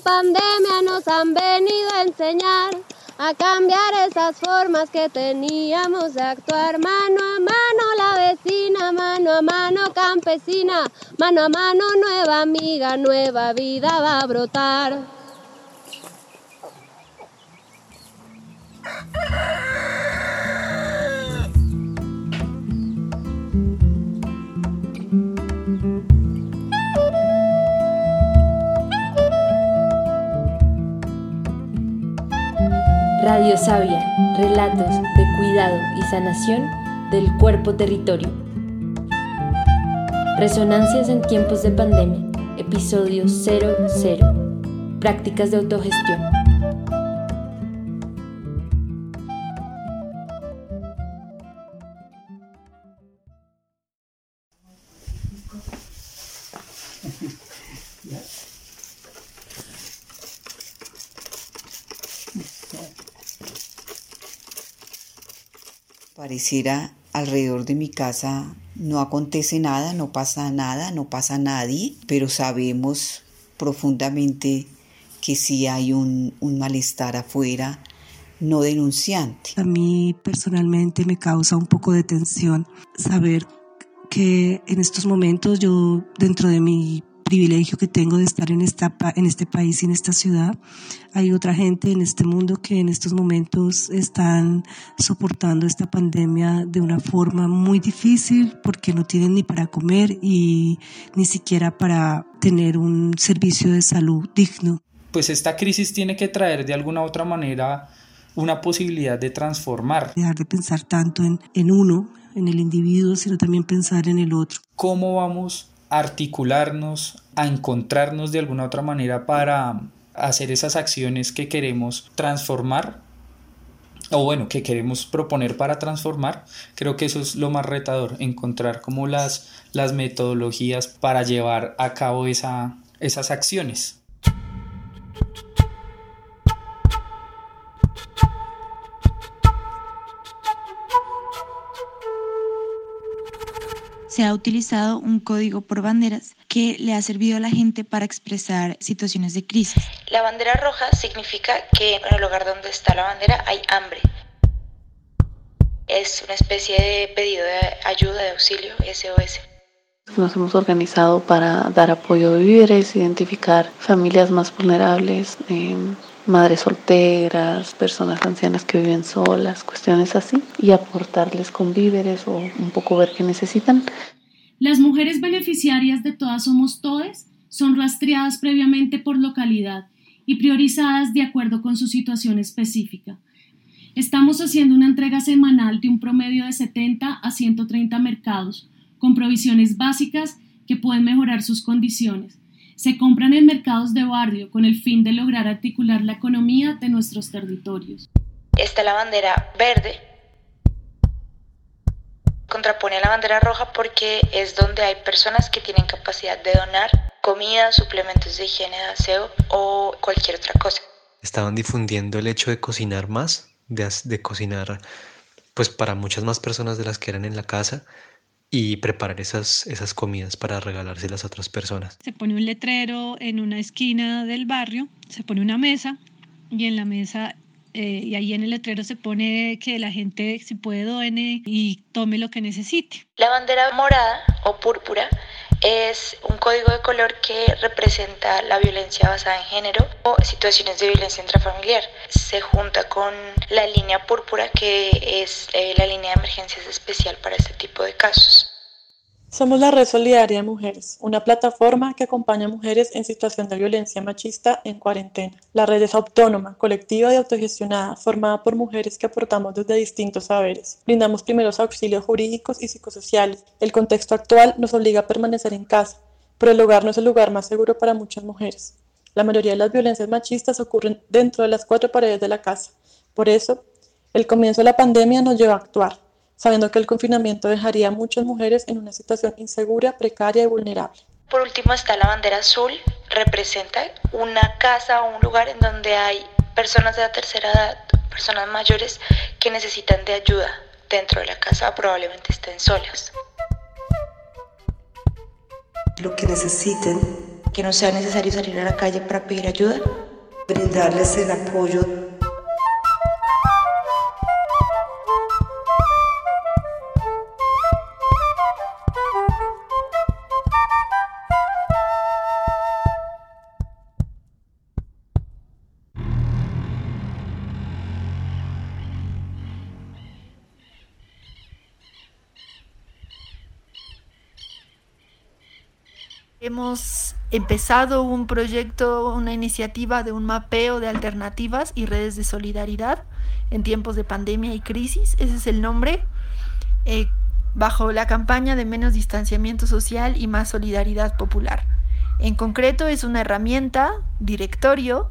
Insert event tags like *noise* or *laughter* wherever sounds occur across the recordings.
pandemia nos han venido a enseñar a cambiar esas formas que teníamos de actuar mano a mano la vecina, mano a mano campesina, mano a mano nueva amiga, nueva vida va a brotar. Radio Sabia, relatos de cuidado y sanación del cuerpo territorio. Resonancias en tiempos de pandemia, episodio 00. Prácticas de autogestión. Pareciera alrededor de mi casa no acontece nada, no pasa nada, no pasa nadie, pero sabemos profundamente que sí hay un, un malestar afuera no denunciante. A mí personalmente me causa un poco de tensión saber que en estos momentos yo dentro de mi privilegio que tengo de estar en, esta, en este país y en esta ciudad. Hay otra gente en este mundo que en estos momentos están soportando esta pandemia de una forma muy difícil porque no tienen ni para comer y ni siquiera para tener un servicio de salud digno. Pues esta crisis tiene que traer de alguna u otra manera una posibilidad de transformar. Dejar de pensar tanto en, en uno, en el individuo, sino también pensar en el otro. ¿Cómo vamos articularnos, a encontrarnos de alguna otra manera para hacer esas acciones que queremos transformar o bueno, que queremos proponer para transformar, creo que eso es lo más retador, encontrar como las, las metodologías para llevar a cabo esa, esas acciones. Se ha utilizado un código por banderas que le ha servido a la gente para expresar situaciones de crisis. La bandera roja significa que en el lugar donde está la bandera hay hambre. Es una especie de pedido de ayuda, de auxilio, SOS. Nos hemos organizado para dar apoyo de víveres, identificar familias más vulnerables, eh, madres solteras, personas ancianas que viven solas, cuestiones así, y aportarles con víveres o un poco ver qué necesitan. Las mujeres beneficiarias de Todas Somos Todes son rastreadas previamente por localidad y priorizadas de acuerdo con su situación específica. Estamos haciendo una entrega semanal de un promedio de 70 a 130 mercados, con provisiones básicas que pueden mejorar sus condiciones se compran en mercados de barrio con el fin de lograr articular la economía de nuestros territorios. Está la bandera verde, contrapone a la bandera roja porque es donde hay personas que tienen capacidad de donar comida, suplementos de higiene, de aseo o cualquier otra cosa. Estaban difundiendo el hecho de cocinar más, de, de cocinar pues para muchas más personas de las que eran en la casa y preparar esas, esas comidas para regalárselas a otras personas. Se pone un letrero en una esquina del barrio, se pone una mesa y en la mesa eh, y ahí en el letrero se pone que la gente si puede done y tome lo que necesite. La bandera morada o púrpura es un código de color que representa la violencia basada en género o situaciones de violencia intrafamiliar. Se junta con la línea púrpura que es eh, la línea de emergencias especial para este tipo de casos. Somos la Red Solidaria de Mujeres, una plataforma que acompaña a mujeres en situación de violencia machista en cuarentena. La red es autónoma, colectiva y autogestionada, formada por mujeres que aportamos desde distintos saberes. Brindamos primeros auxilios jurídicos y psicosociales. El contexto actual nos obliga a permanecer en casa, pero el hogar no es el lugar más seguro para muchas mujeres. La mayoría de las violencias machistas ocurren dentro de las cuatro paredes de la casa. Por eso, el comienzo de la pandemia nos lleva a actuar sabiendo que el confinamiento dejaría a muchas mujeres en una situación insegura, precaria y vulnerable. Por último está la bandera azul, representa una casa o un lugar en donde hay personas de la tercera edad, personas mayores que necesitan de ayuda dentro de la casa, probablemente estén solas. Lo que necesiten que no sea necesario salir a la calle para pedir ayuda. Brindarles el apoyo empezado un proyecto, una iniciativa de un mapeo de alternativas y redes de solidaridad en tiempos de pandemia y crisis. Ese es el nombre. Eh, bajo la campaña de menos distanciamiento social y más solidaridad popular. En concreto es una herramienta, directorio,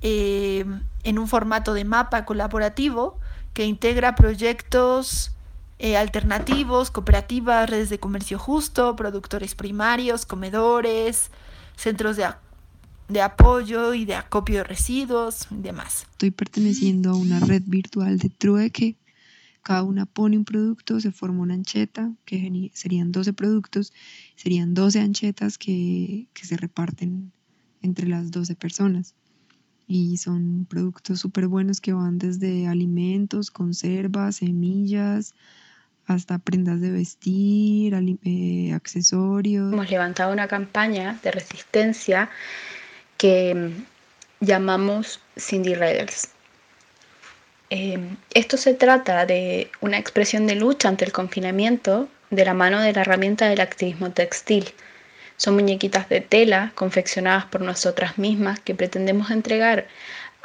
eh, en un formato de mapa colaborativo que integra proyectos eh, alternativos, cooperativas, redes de comercio justo, productores primarios, comedores, centros de, de apoyo y de acopio de residuos y demás. Estoy perteneciendo a una red virtual de trueque. Cada una pone un producto, se forma una ancheta, que serían 12 productos, serían 12 anchetas que, que se reparten entre las 12 personas. Y son productos súper buenos que van desde alimentos, conservas, semillas, hasta prendas de vestir, eh, accesorios. Hemos levantado una campaña de resistencia que mm, llamamos Cindy Riders. Em, esto se trata de una expresión de lucha ante el confinamiento de la mano de la herramienta del activismo textil. Son muñequitas de tela confeccionadas por nosotras mismas que pretendemos entregar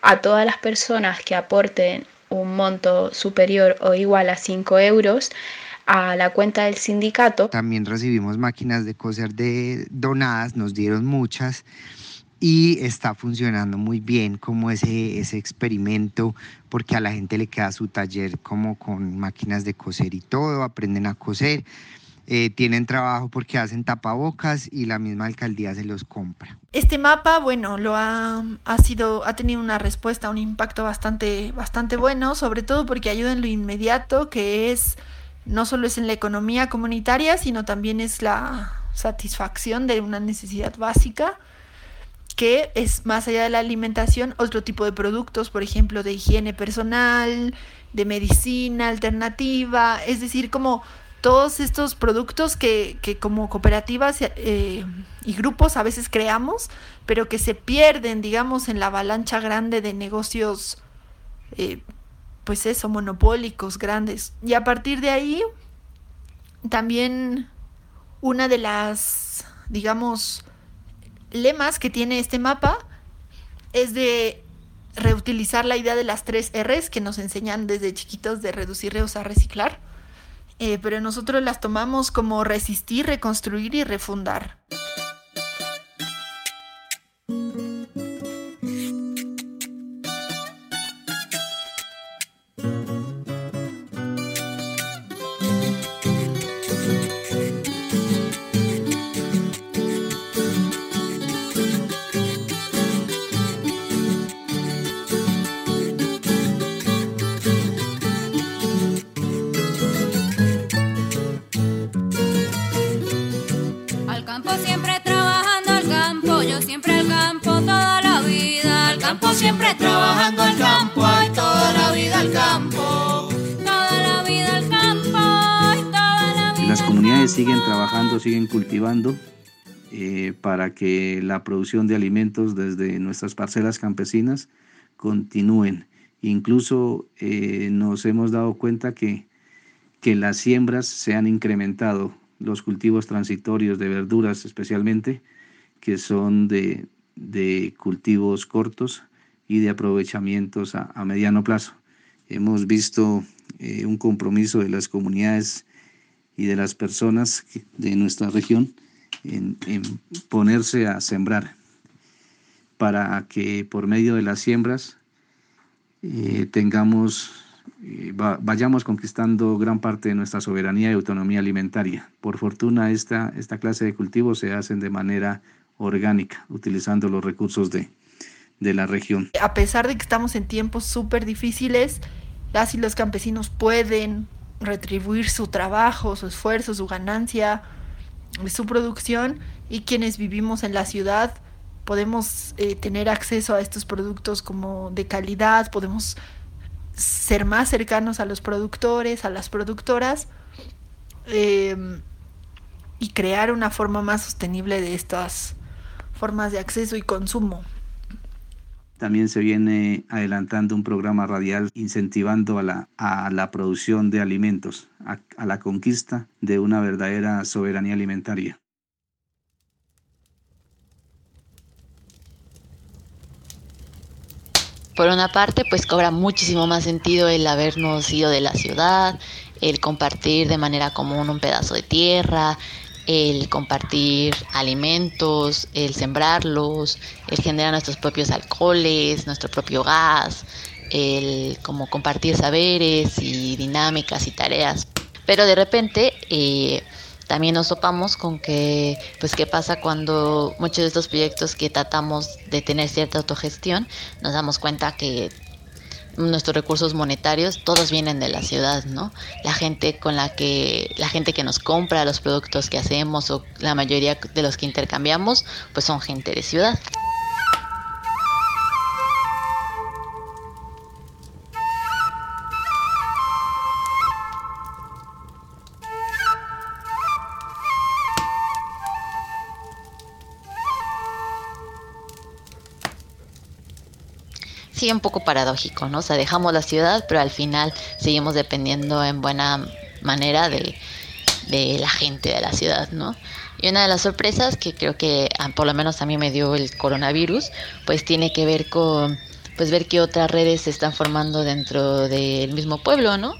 a todas las personas que aporten un monto superior o igual a 5 euros a la cuenta del sindicato. También recibimos máquinas de coser de donadas, nos dieron muchas y está funcionando muy bien como ese, ese experimento porque a la gente le queda su taller como con máquinas de coser y todo, aprenden a coser. Eh, tienen trabajo porque hacen tapabocas y la misma alcaldía se los compra. Este mapa, bueno, lo ha, ha, sido, ha tenido una respuesta, un impacto bastante, bastante bueno, sobre todo porque ayuda en lo inmediato, que es no solo es en la economía comunitaria, sino también es la satisfacción de una necesidad básica que es más allá de la alimentación, otro tipo de productos, por ejemplo, de higiene personal, de medicina alternativa, es decir, como todos estos productos que, que como cooperativas eh, y grupos a veces creamos, pero que se pierden, digamos, en la avalancha grande de negocios, eh, pues eso, monopólicos grandes. Y a partir de ahí, también una de las, digamos, lemas que tiene este mapa es de reutilizar la idea de las tres R's que nos enseñan desde chiquitos de reducir, reusar, reciclar eh, pero nosotros las tomamos como resistir, reconstruir y refundar. Las comunidades siguen trabajando, siguen cultivando eh, para que la producción de alimentos desde nuestras parcelas campesinas continúen. Incluso eh, nos hemos dado cuenta que, que las siembras se han incrementado, los cultivos transitorios de verduras especialmente, que son de, de cultivos cortos, y de aprovechamientos a, mediano plazo. Hemos visto eh, un compromiso de las comunidades y de las personas de nuestra región en, ponerse a sembrar para que por medio de las siembras eh, tengamos, eh, vayamos conquistando gran parte de nuestra soberanía y autonomía alimentaria. Por fortuna esta, esta clase de cultivos se hacen de manera orgánica, utilizando los recursos de, de la región. A pesar de que estamos en tiempos súper difíciles, las y los campesinos pueden retribuir su trabajo, su esfuerzo, su ganancia su producción y quienes vivimos en la ciudad podemos eh, tener acceso a estos productos como de calidad, podemos ser más cercanos a los productores, a las productoras em, y crear una forma más sostenible de estas formas de acceso y consumo. También se viene adelantando un programa radial incentivando a la, a la producción de alimentos, a la conquista de una verdadera soberanía alimentaria. Por una parte, pues cobra muchísimo más sentido el habernos ido de la ciudad, el compartir de manera común un pedazo de tierra, el compartir alimentos, el sembrarlos, el generar nuestros propios alcoholes, nuestro propio gas, el como compartir saberes y dinámicas y tareas. Pero de repente eh, también nos topamos con que, pues, qué pasa cuando muchos de estos proyectos que tratamos de tener cierta autogestión, nos damos cuenta que nuestros recursos monetarios todos vienen de la ciudad, ¿no? La gente con la que la gente que nos compra los productos que hacemos o la mayoría de los que intercambiamos, pues son gente de ciudad. Un poco paradójico, ¿no? O sea, dejamos la ciudad, pero al final seguimos dependiendo en buena manera de, la gente de la ciudad, ¿no? Y una de las sorpresas que creo que ah, por lo menos a mí me dio el coronavirus, pues tiene que ver con pues ver qué otras redes se están formando dentro del mismo pueblo, ¿no?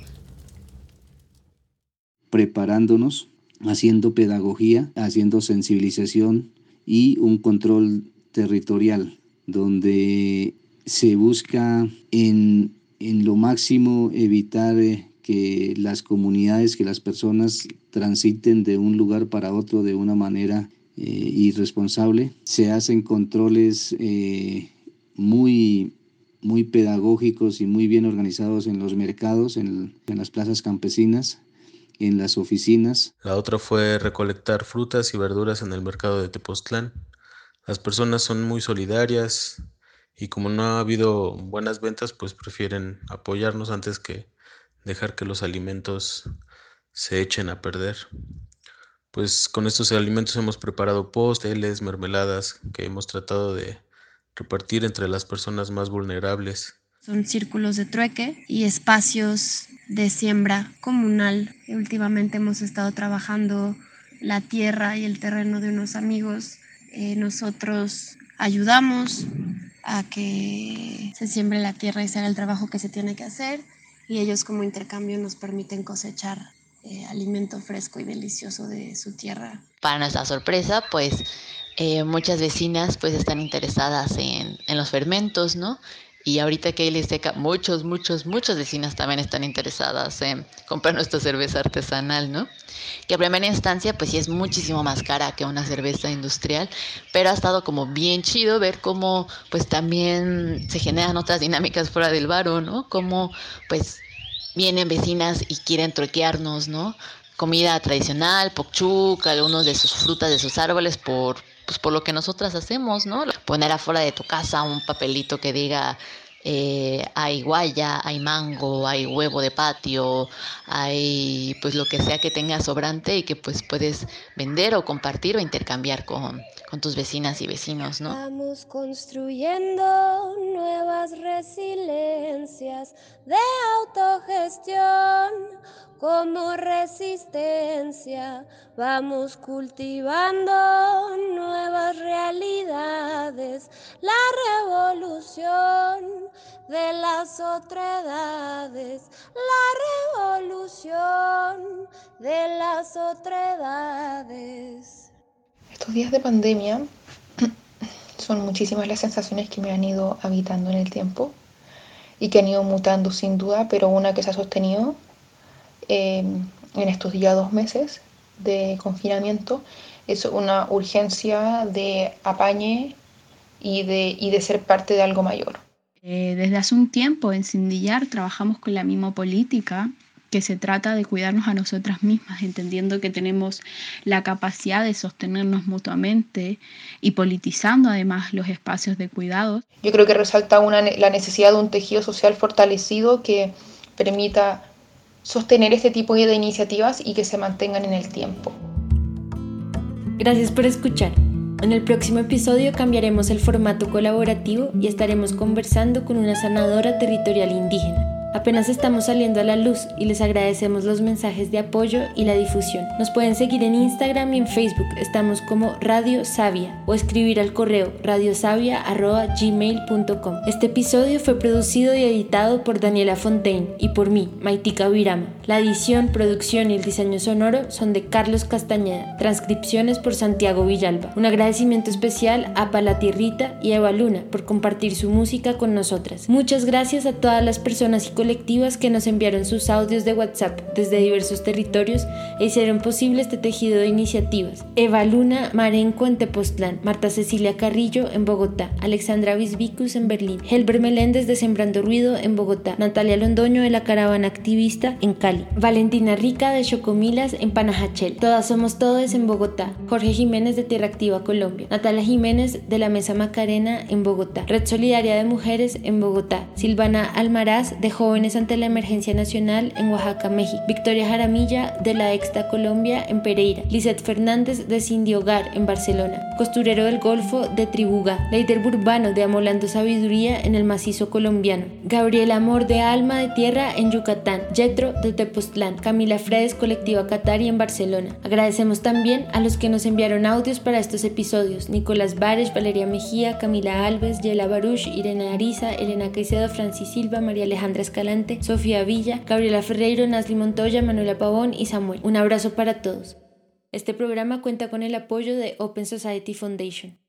Preparándonos, haciendo pedagogía, haciendo sensibilización y un control territorial donde se busca en, lo máximo evitar eh, que las comunidades, que las personas transiten de un lugar para otro de una manera eh, irresponsable. Se hacen controles eh, muy, muy pedagógicos y muy bien organizados en los mercados, en, en las plazas campesinas, en las oficinas. La otra fue recolectar frutas y verduras en el mercado de Tepoztlán. Las personas son muy solidarias, y como no ha habido buenas ventas, pues prefieren apoyarnos antes que dejar que los alimentos se echen a perder. Pues con estos alimentos hemos preparado posteles, mermeladas que hemos tratado de repartir entre las personas más vulnerables. Son círculos de trueque y espacios de siembra comunal. Últimamente hemos estado trabajando la tierra y el terreno de unos amigos. Eh, nosotros ayudamos a que se siembre la tierra y se haga el trabajo que se tiene que hacer y ellos como intercambio nos permiten cosechar eh, alimento fresco y delicioso de su tierra. Para nuestra sorpresa, pues eh, muchas vecinas pues están interesadas en, en los fermentos, ¿no? Y ahorita que hay Listeca, muchos, muchos, muchas vecinas también están interesadas en comprar nuestra cerveza artesanal, ¿no? Que a primera instancia, pues sí es muchísimo más cara que una cerveza industrial, pero ha estado como bien chido ver cómo, pues también se generan otras dinámicas fuera del baro, ¿no? Cómo, pues, vienen vecinas y quieren troquearnos, ¿no? Comida tradicional, pokchuk, algunos de sus frutas de sus árboles por pues por lo que nosotras hacemos, ¿no? Poner afuera de tu casa un papelito que diga eh, hay guaya, hay mango, hay huevo de patio, hay pues lo que sea que tengas sobrante y que pues puedes vender o compartir o intercambiar con, con tus vecinas y vecinos, ¿no? Estamos construyendo nuevas resiliencias de autogestión como resistencia. Vamos cultivando nuevas realidades, la revolución de las otredades, la revolución de las otredades. Estos días de pandemia *clears throat* son muchísimas las sensaciones que me han ido habitando en el tiempo y que han ido mutando sin duda, pero una que se ha sostenido em, en estos días dos meses de confinamiento es una urgencia de apañe y de, y de ser parte de algo mayor. Eh, desde hace un tiempo en Sindillar trabajamos con la política que se trata de cuidarnos a nosotras mismas, entendiendo que tenemos la capacidad de sostenernos mutuamente y politizando además los espacios de cuidado. Yo creo que resalta una, la necesidad de un tejido social fortalecido que permita sostener este tipo de iniciativas y que se mantengan en el tiempo. Gracias por escuchar. En el próximo episodio cambiaremos el formato colaborativo y estaremos conversando con una sanadora territorial indígena. Apenas estamos saliendo a la luz y les agradecemos los mensajes de apoyo y la difusión. Nos pueden seguir en Instagram y en Facebook, estamos como Radio Sabia o escribir al correo radiosavia.gmail.com. Este episodio fue producido y editado por Daniela Fontaine y por mí, Maitika Virama. La edición, producción y el diseño sonoro son de Carlos Castañeda, transcripciones por Santiago Villalba. Un agradecimiento especial a Palatierrita y Eva Luna por compartir su música con nosotras. Muchas gracias a todas las personas y colectivas que nos enviaron sus audios de WhatsApp desde diversos territorios e hicieron posible este tejido de iniciativas. Eva Luna Marenco en Tepoztlán, Marta Cecilia Carrillo en Bogotá, Alexandra Bisbicus en Berlín, Helber Meléndez de Sembrando Ruido en Bogotá, Natalia Londoño de la Caravana Activista en Cali, Valentina Rica de Chocomilas en Panajachel, Todas Somos Todes en Bogotá, Jorge Jiménez de Tierra Activa Colombia, Natalia Jiménez de la Mesa Macarena en Bogotá, Red Solidaria de Mujeres en Bogotá, Silvana Almaraz de Jóvenes ante la emergencia nacional en Oaxaca, México. Victoria Jaramilla de la Exta Colombia en Pereira. Lizeth Fernández de Cindy Hogar en Barcelona. Costurero del Golfo de Tribuga. Leider Burbano de Amolando Sabiduría en el macizo colombiano. Gabriel Amor de Alma de Tierra en Yucatán. Yetro de Tepoztlán. Camila Fredes Colectiva Catari en Barcelona. Agradecemos también a los que nos enviaron audios para estos episodios. Nicolás Bares, Valeria Mejía, Camila Alves, Yela Baruch, Irene Ariza, Elena Caicedo, Francis Silva, María Alejandra Escalante Sofía Villa, Gabriela Ferreiro, Nasli Montoya, Manuela Pavón y Samuel. Un abrazo para todos. Este programa cuenta con el apoyo de Open Society Foundation.